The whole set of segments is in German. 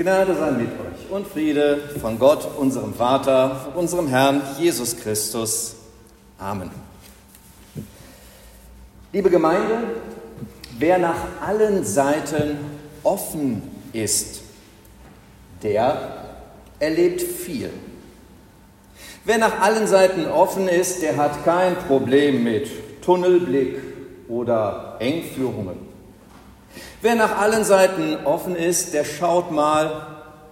Gnade sei mit euch und Friede von Gott, unserem Vater, unserem Herrn Jesus Christus. Amen. Liebe Gemeinde, wer nach allen Seiten offen ist, der erlebt viel. Wer nach allen Seiten offen ist, der hat kein Problem mit Tunnelblick oder Engführungen. Wer nach allen Seiten offen ist, der schaut mal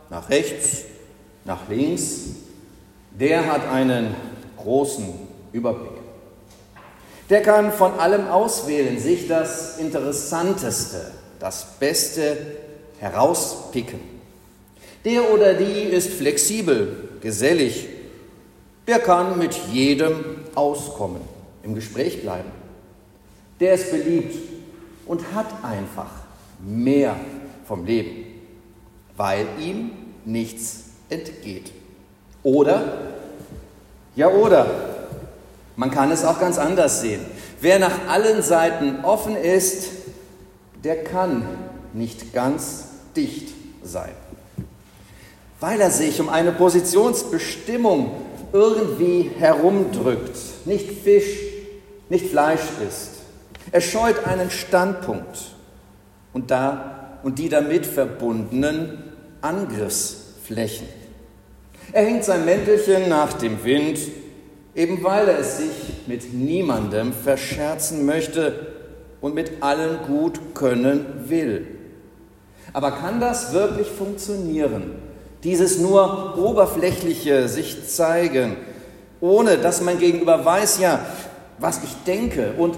nach rechts, nach links, der hat einen großen Überblick. Der kann von allem auswählen, sich das Interessanteste, das Beste herauspicken. Der oder die ist flexibel, gesellig, der kann mit jedem auskommen, im Gespräch bleiben. Der ist beliebt und hat einfach mehr vom Leben, weil ihm nichts entgeht. Oder, ja oder, man kann es auch ganz anders sehen. Wer nach allen Seiten offen ist, der kann nicht ganz dicht sein, weil er sich um eine Positionsbestimmung irgendwie herumdrückt, nicht Fisch, nicht Fleisch ist. Er scheut einen Standpunkt und, da, und die damit verbundenen Angriffsflächen. Er hängt sein Mäntelchen nach dem Wind, eben weil er es sich mit niemandem verscherzen möchte und mit allen gut können will. Aber kann das wirklich funktionieren? Dieses nur oberflächliche sich zeigen, ohne dass man gegenüber weiß, ja, was ich denke und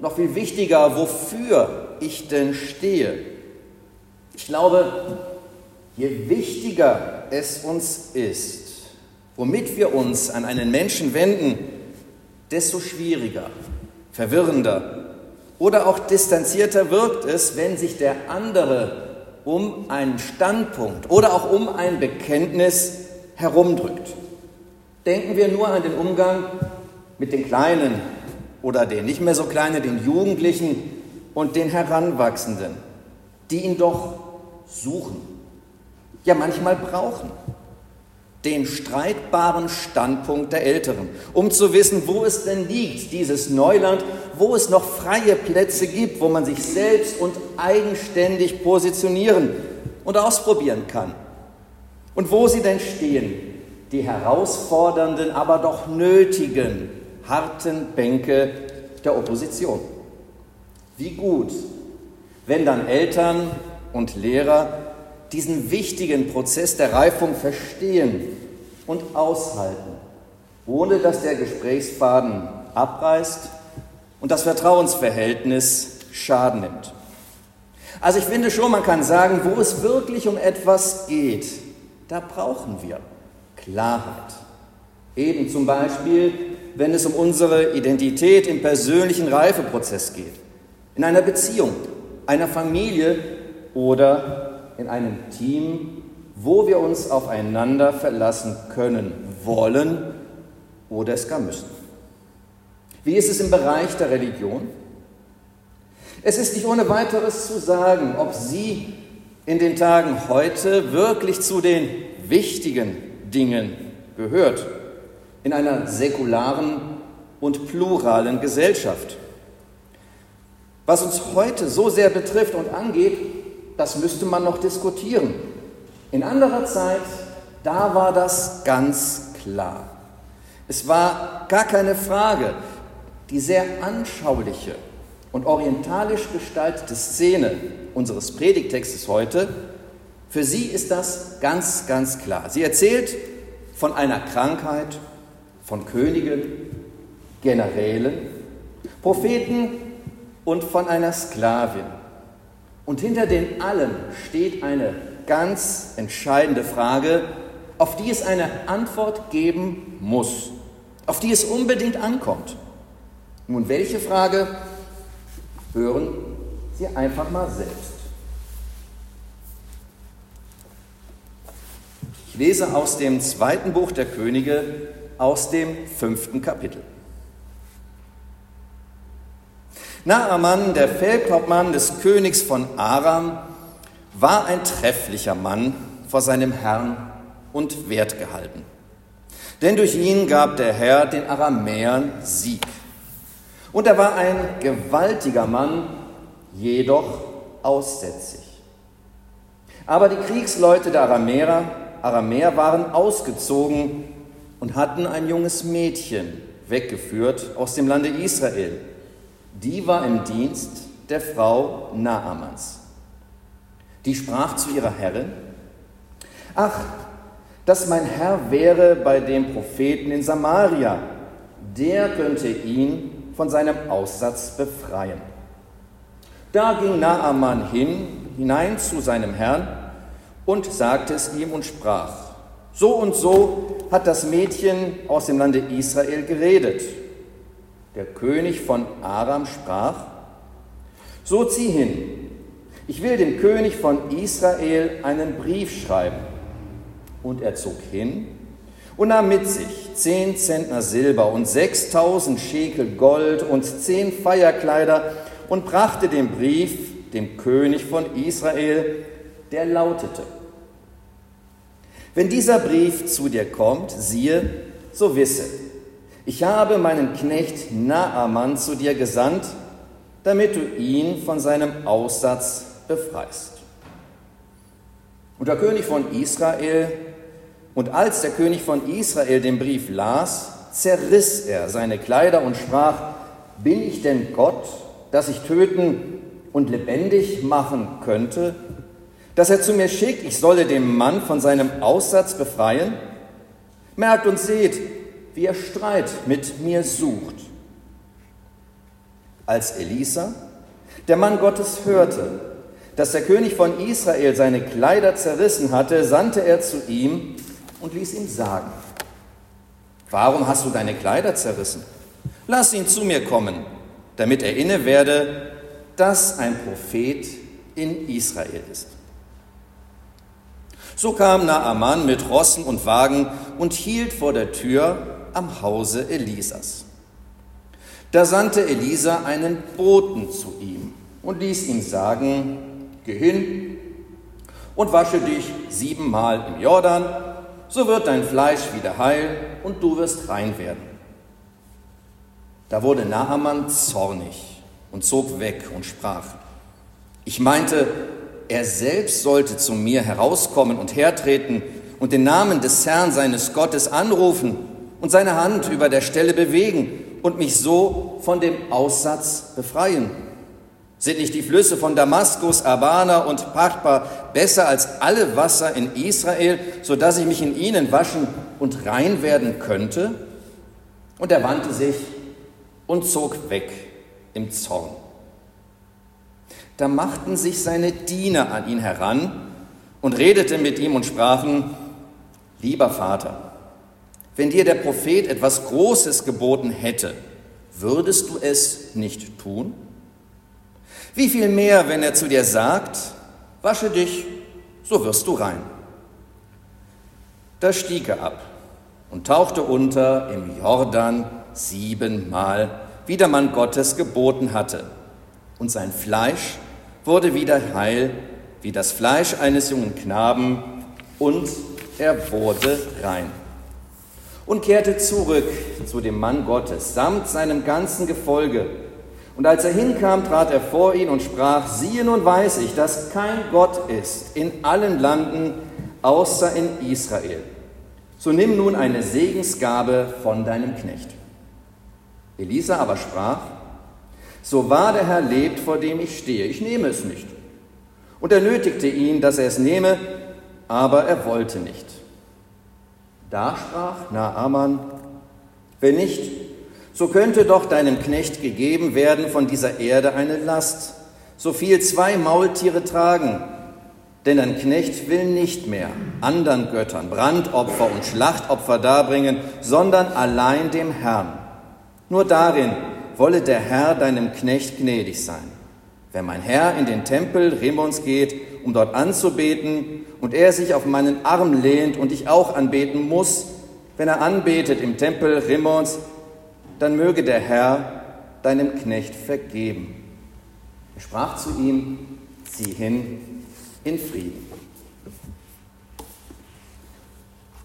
noch viel wichtiger, wofür ich denn stehe. Ich glaube, je wichtiger es uns ist, womit wir uns an einen Menschen wenden, desto schwieriger, verwirrender oder auch distanzierter wirkt es, wenn sich der andere um einen Standpunkt oder auch um ein Bekenntnis herumdrückt. Denken wir nur an den Umgang mit den Kleinen oder den nicht mehr so Kleinen, den Jugendlichen, und den Heranwachsenden, die ihn doch suchen, ja manchmal brauchen. Den streitbaren Standpunkt der Älteren, um zu wissen, wo es denn liegt, dieses Neuland, wo es noch freie Plätze gibt, wo man sich selbst und eigenständig positionieren und ausprobieren kann. Und wo sie denn stehen, die herausfordernden, aber doch nötigen, harten Bänke der Opposition. Wie gut, wenn dann Eltern und Lehrer diesen wichtigen Prozess der Reifung verstehen und aushalten, ohne dass der Gesprächsfaden abreißt und das Vertrauensverhältnis Schaden nimmt. Also ich finde schon, man kann sagen, wo es wirklich um etwas geht, da brauchen wir Klarheit. Eben zum Beispiel, wenn es um unsere Identität im persönlichen Reifeprozess geht in einer Beziehung, einer Familie oder in einem Team, wo wir uns aufeinander verlassen können, wollen oder es gar müssen. Wie ist es im Bereich der Religion? Es ist nicht ohne weiteres zu sagen, ob sie in den Tagen heute wirklich zu den wichtigen Dingen gehört, in einer säkularen und pluralen Gesellschaft. Was uns heute so sehr betrifft und angeht, das müsste man noch diskutieren. In anderer Zeit, da war das ganz klar. Es war gar keine Frage. Die sehr anschauliche und orientalisch gestaltete Szene unseres Predigtextes heute, für sie ist das ganz, ganz klar. Sie erzählt von einer Krankheit, von Königen, Generälen, Propheten und von einer Sklavin. Und hinter den allen steht eine ganz entscheidende Frage, auf die es eine Antwort geben muss, auf die es unbedingt ankommt. Nun, welche Frage? Hören Sie einfach mal selbst. Ich lese aus dem zweiten Buch der Könige, aus dem fünften Kapitel. Naaman, der Feldhauptmann des Königs von Aram, war ein trefflicher Mann, vor seinem Herrn und Wert gehalten. Denn durch ihn gab der Herr den Aramäern Sieg. Und er war ein gewaltiger Mann, jedoch aussätzig. Aber die Kriegsleute der Aramäer, Aramäer waren ausgezogen und hatten ein junges Mädchen weggeführt aus dem Lande Israel. Die war im Dienst der Frau Naamans. Die sprach zu ihrer Herrin, Ach, dass mein Herr wäre bei dem Propheten in Samaria, der könnte ihn von seinem Aussatz befreien. Da ging Naaman hin, hinein zu seinem Herrn und sagte es ihm und sprach, so und so hat das Mädchen aus dem Lande Israel geredet. Der König von Aram sprach, so zieh hin, ich will dem König von Israel einen Brief schreiben. Und er zog hin und nahm mit sich zehn Zentner Silber und sechstausend Schekel Gold und zehn Feierkleider und brachte den Brief dem König von Israel, der lautete, wenn dieser Brief zu dir kommt, siehe, so wisse, ich habe meinen Knecht Naaman zu dir gesandt, damit du ihn von seinem Aussatz befreist. Und der König von Israel, und als der König von Israel den Brief las, zerriss er seine Kleider und sprach, bin ich denn Gott, dass ich töten und lebendig machen könnte? Dass er zu mir schickt, ich solle den Mann von seinem Aussatz befreien? Merkt und seht, wie er Streit mit mir sucht. Als Elisa, der Mann Gottes, hörte, dass der König von Israel seine Kleider zerrissen hatte, sandte er zu ihm und ließ ihm sagen, warum hast du deine Kleider zerrissen? Lass ihn zu mir kommen, damit er inne werde, dass ein Prophet in Israel ist. So kam Naaman mit Rossen und Wagen und hielt vor der Tür am Hause Elisas. Da sandte Elisa einen Boten zu ihm und ließ ihm sagen, geh hin und wasche dich siebenmal im Jordan, so wird dein Fleisch wieder heil und du wirst rein werden. Da wurde Naaman zornig und zog weg und sprach, ich meinte, er selbst sollte zu mir herauskommen und hertreten und den Namen des Herrn seines Gottes anrufen und seine Hand über der Stelle bewegen und mich so von dem Aussatz befreien. Sind nicht die Flüsse von Damaskus, Abana und Parpa besser als alle Wasser in Israel, so dass ich mich in ihnen waschen und rein werden könnte? Und er wandte sich und zog weg im Zorn. Da machten sich seine Diener an ihn heran und redeten mit ihm und sprachen, lieber Vater, wenn dir der Prophet etwas Großes geboten hätte, würdest du es nicht tun? Wie viel mehr, wenn er zu dir sagt, wasche dich, so wirst du rein. Da stieg er ab und tauchte unter im Jordan siebenmal, wie der Mann Gottes geboten hatte. Und sein Fleisch wurde wieder heil, wie das Fleisch eines jungen Knaben, und er wurde rein. Und kehrte zurück zu dem Mann Gottes samt seinem ganzen Gefolge und als er hinkam, trat er vor ihn und sprach, siehe nun weiß ich, dass kein Gott ist in allen Landen außer in Israel. So nimm nun eine Segensgabe von deinem Knecht. Elisa aber sprach, so wahr der Herr lebt, vor dem ich stehe, ich nehme es nicht. Und er nötigte ihn, dass er es nehme, aber er wollte nicht. Da sprach Naaman, wenn nicht, so könnte doch deinem Knecht gegeben werden von dieser Erde eine Last, so viel zwei Maultiere tragen. Denn dein Knecht will nicht mehr anderen Göttern Brandopfer und Schlachtopfer darbringen, sondern allein dem Herrn. Nur darin wolle der Herr deinem Knecht gnädig sein. Wenn mein Herr in den Tempel Remons geht, um dort anzubeten, und er sich auf meinen Arm lehnt und ich auch anbeten muss, wenn er anbetet im Tempel Remons, dann möge der Herr deinem Knecht vergeben. Er sprach zu ihm, zieh hin in Frieden.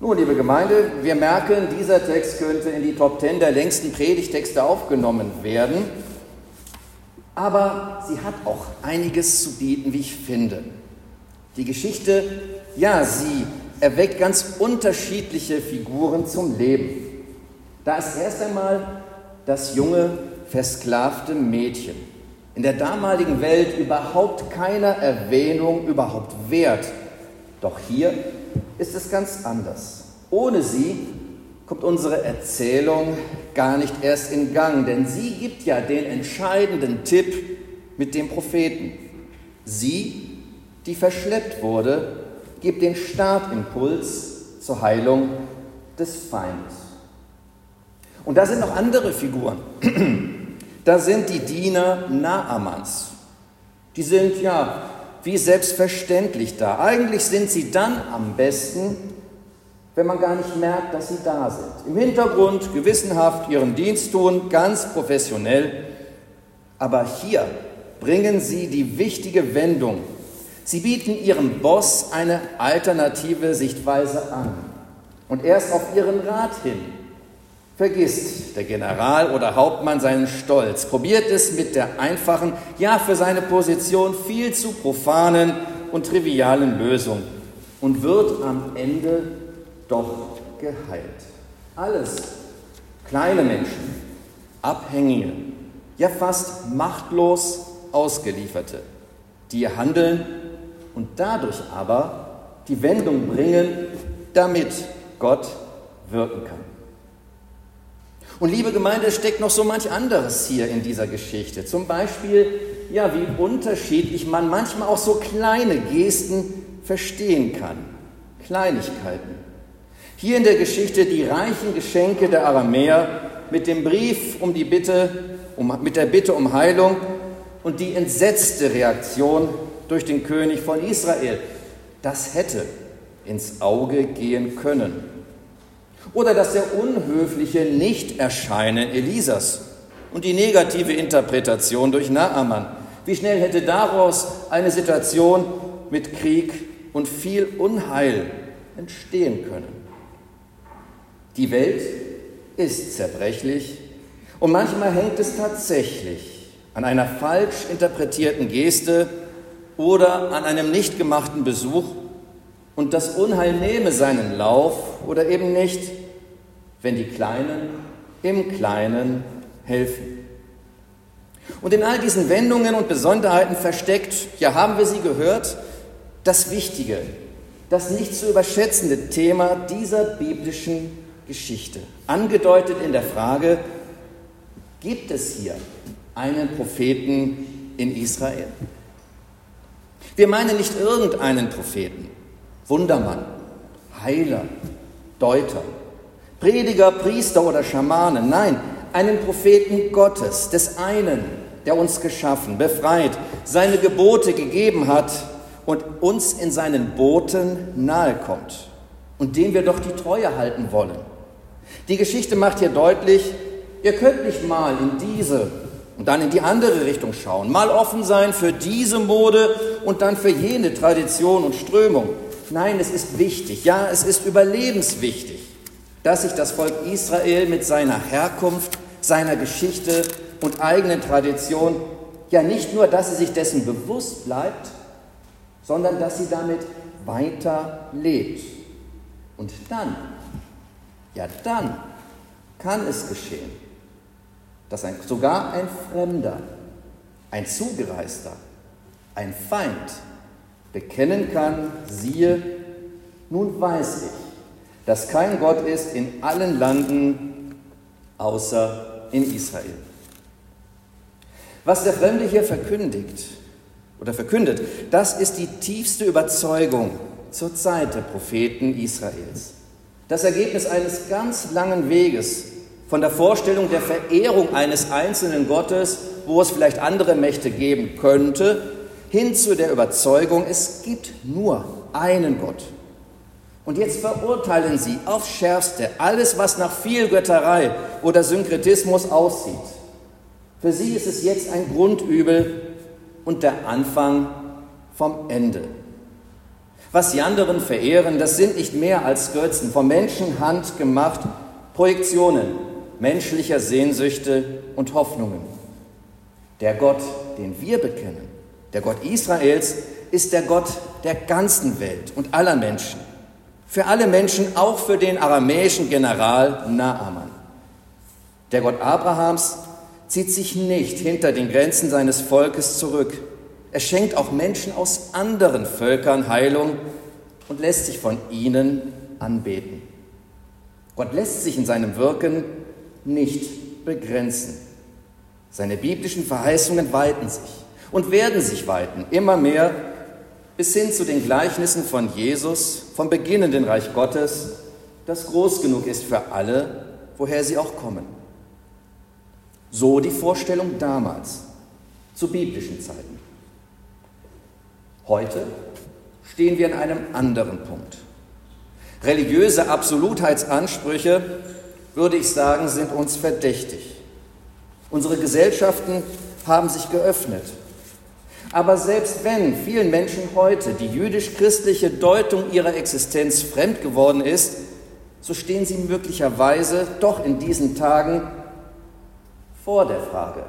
Nun, liebe Gemeinde, wir merken, dieser Text könnte in die Top Ten der längsten Predigtexte aufgenommen werden. Aber sie hat auch einiges zu bieten, wie ich finde. Die Geschichte, ja, sie erweckt ganz unterschiedliche Figuren zum Leben. Da ist erst einmal das junge, versklavte Mädchen. In der damaligen Welt überhaupt keiner Erwähnung überhaupt wert. Doch hier ist es ganz anders. Ohne sie kommt unsere Erzählung gar nicht erst in Gang, denn sie gibt ja den entscheidenden Tipp mit dem Propheten. Sie, die verschleppt wurde, gibt den Startimpuls zur Heilung des Feindes. Und da sind noch andere Figuren. Da sind die Diener Naamans. Die sind ja wie selbstverständlich da. Eigentlich sind sie dann am besten, wenn man gar nicht merkt, dass sie da sind. Im Hintergrund gewissenhaft ihren Dienst tun, ganz professionell. Aber hier bringen sie die wichtige Wendung. Sie bieten ihrem Boss eine alternative Sichtweise an. Und erst auf ihren Rat hin vergisst der General oder Hauptmann seinen Stolz, probiert es mit der einfachen, ja für seine Position viel zu profanen und trivialen Lösung und wird am Ende doch geheilt. Alles kleine Menschen, Abhängige, ja fast machtlos Ausgelieferte, die handeln und dadurch aber die Wendung bringen, damit Gott wirken kann. Und liebe Gemeinde, steckt noch so manch anderes hier in dieser Geschichte. Zum Beispiel, ja, wie unterschiedlich man manchmal auch so kleine Gesten verstehen kann. Kleinigkeiten. Hier in der Geschichte die reichen Geschenke der Aramäer mit dem Brief um die Bitte, um, mit der Bitte um Heilung und die entsetzte Reaktion durch den König von Israel. Das hätte ins Auge gehen können. Oder das sehr unhöfliche Nichterscheinen Elisas und die negative Interpretation durch Naaman. Wie schnell hätte daraus eine Situation mit Krieg und viel Unheil entstehen können? Die Welt ist zerbrechlich und manchmal hängt es tatsächlich an einer falsch interpretierten Geste oder an einem nicht gemachten Besuch und das Unheil nehme seinen Lauf oder eben nicht, wenn die Kleinen im Kleinen helfen. Und in all diesen Wendungen und Besonderheiten versteckt, ja haben wir sie gehört, das wichtige, das nicht zu überschätzende Thema dieser biblischen Geschichte, angedeutet in der Frage, gibt es hier einen Propheten in Israel. Wir meinen nicht irgendeinen Propheten, Wundermann, Heiler, Deuter, Prediger, Priester oder Schamane. Nein, einen Propheten Gottes, des einen, der uns geschaffen, befreit, seine Gebote gegeben hat und uns in seinen Boten nahe kommt und dem wir doch die Treue halten wollen. Die Geschichte macht hier deutlich, ihr könnt nicht mal in diese und dann in die andere Richtung schauen. Mal offen sein für diese Mode und dann für jene Tradition und Strömung. Nein, es ist wichtig, ja, es ist überlebenswichtig, dass sich das Volk Israel mit seiner Herkunft, seiner Geschichte und eigenen Tradition ja nicht nur, dass sie sich dessen bewusst bleibt, sondern dass sie damit weiter lebt. Und dann, ja dann kann es geschehen, dass ein, sogar ein Fremder, ein Zugereister, ein Feind bekennen kann, siehe, nun weiß ich, dass kein Gott ist in allen Landen außer in Israel. Was der Fremde hier verkündigt oder verkündet, das ist die tiefste Überzeugung zur Zeit der Propheten Israels. Das Ergebnis eines ganz langen Weges von der Vorstellung der Verehrung eines einzelnen Gottes, wo es vielleicht andere Mächte geben könnte, hin zu der Überzeugung, es gibt nur einen Gott. Und jetzt verurteilen sie aufs Schärfste alles, was nach Vielgötterei oder Synkretismus aussieht. Für sie ist es jetzt ein Grundübel und der Anfang vom Ende. Was die anderen verehren, das sind nicht mehr als Götzen, von Menschenhand gemacht, Projektionen menschlicher Sehnsüchte und Hoffnungen. Der Gott, den wir bekennen, der Gott Israels, ist der Gott der ganzen Welt und aller Menschen. Für alle Menschen, auch für den aramäischen General Naaman. Der Gott Abrahams zieht sich nicht hinter den Grenzen seines Volkes zurück. Er schenkt auch Menschen aus anderen Völkern Heilung und lässt sich von ihnen anbeten. Gott lässt sich in seinem Wirken nicht begrenzen. Seine biblischen Verheißungen weiten sich und werden sich weiten, immer mehr bis hin zu den Gleichnissen von Jesus vom beginnenden Reich Gottes, das groß genug ist für alle, woher sie auch kommen. So die Vorstellung damals, zu biblischen Zeiten. Heute stehen wir an einem anderen Punkt. Religiöse Absolutheitsansprüche, würde ich sagen, sind uns verdächtig. Unsere Gesellschaften haben sich geöffnet. Aber selbst wenn vielen Menschen heute die jüdisch-christliche Deutung ihrer Existenz fremd geworden ist, so stehen sie möglicherweise doch in diesen Tagen vor der Frage,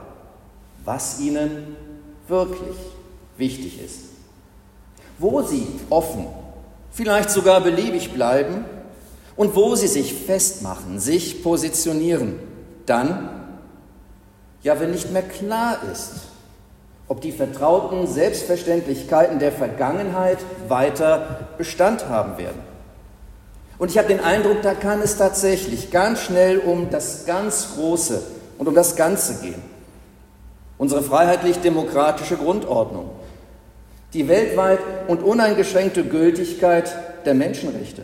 was ihnen wirklich wichtig ist wo sie offen, vielleicht sogar beliebig bleiben und wo sie sich festmachen, sich positionieren, dann, ja, wenn nicht mehr klar ist, ob die vertrauten Selbstverständlichkeiten der Vergangenheit weiter Bestand haben werden. Und ich habe den Eindruck, da kann es tatsächlich ganz schnell um das ganz Große und um das Ganze gehen. Unsere freiheitlich-demokratische Grundordnung, die weltweit und uneingeschränkte Gültigkeit der Menschenrechte,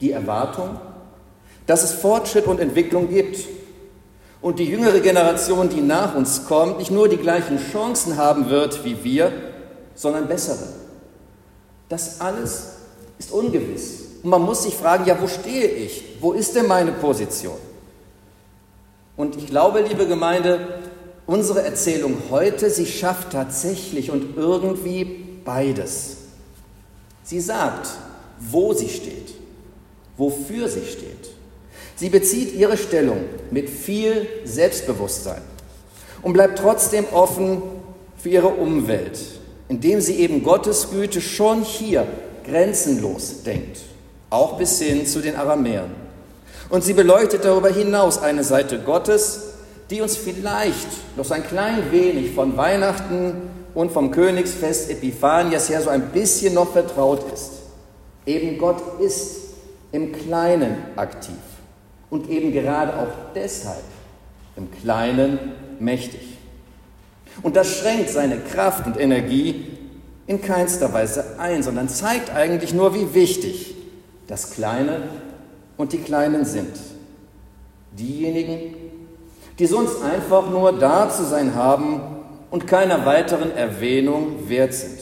die Erwartung, dass es Fortschritt und Entwicklung gibt und die jüngere Generation, die nach uns kommt, nicht nur die gleichen Chancen haben wird wie wir, sondern bessere. Das alles ist ungewiss. Und man muss sich fragen, ja, wo stehe ich? Wo ist denn meine Position? Und ich glaube, liebe Gemeinde, Unsere Erzählung heute, sie schafft tatsächlich und irgendwie beides. Sie sagt, wo sie steht, wofür sie steht. Sie bezieht ihre Stellung mit viel Selbstbewusstsein und bleibt trotzdem offen für ihre Umwelt, indem sie eben Gottes Güte schon hier grenzenlos denkt, auch bis hin zu den Aramäern. Und sie beleuchtet darüber hinaus eine Seite Gottes, die uns vielleicht noch so ein klein wenig von Weihnachten und vom Königsfest Epiphanias her so ein bisschen noch vertraut ist. Eben Gott ist im Kleinen aktiv und eben gerade auch deshalb im Kleinen mächtig. Und das schränkt seine Kraft und Energie in keinster Weise ein, sondern zeigt eigentlich nur, wie wichtig das Kleine und die Kleinen sind. Diejenigen, die sonst einfach nur da zu sein haben und keiner weiteren Erwähnung wert sind.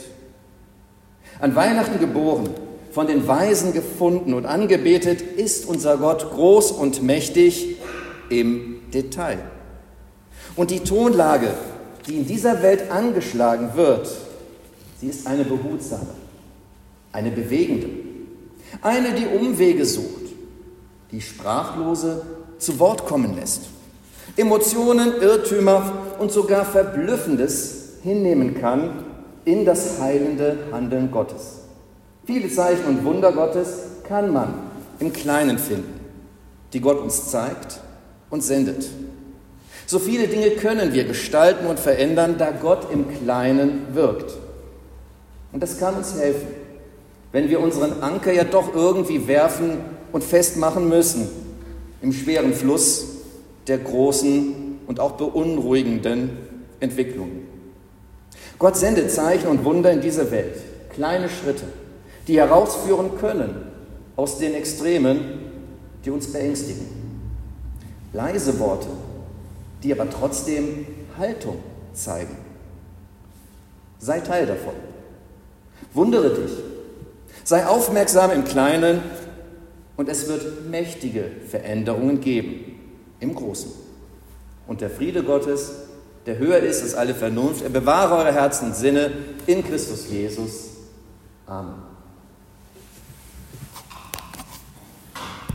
An Weihnachten geboren, von den Weisen gefunden und angebetet, ist unser Gott groß und mächtig im Detail. Und die Tonlage, die in dieser Welt angeschlagen wird, sie ist eine behutsame, eine bewegende, eine, die Umwege sucht, die Sprachlose zu Wort kommen lässt Emotionen, Irrtümer und sogar Verblüffendes hinnehmen kann in das heilende Handeln Gottes. Viele Zeichen und Wunder Gottes kann man im Kleinen finden, die Gott uns zeigt und sendet. So viele Dinge können wir gestalten und verändern, da Gott im Kleinen wirkt. Und das kann uns helfen, wenn wir unseren Anker ja doch irgendwie werfen und festmachen müssen im schweren Fluss der großen und auch beunruhigenden Entwicklungen. Gott sendet Zeichen und Wunder in diese Welt, kleine Schritte, die herausführen können aus den Extremen, die uns beängstigen. Leise Worte, die aber trotzdem Haltung zeigen. Sei Teil davon. Wundere dich. Sei aufmerksam im Kleinen und es wird mächtige Veränderungen geben im Großen. Und der Friede Gottes, der höher ist als alle Vernunft, er bewahre eure Herzen und Sinne in Christus Jesus. Amen.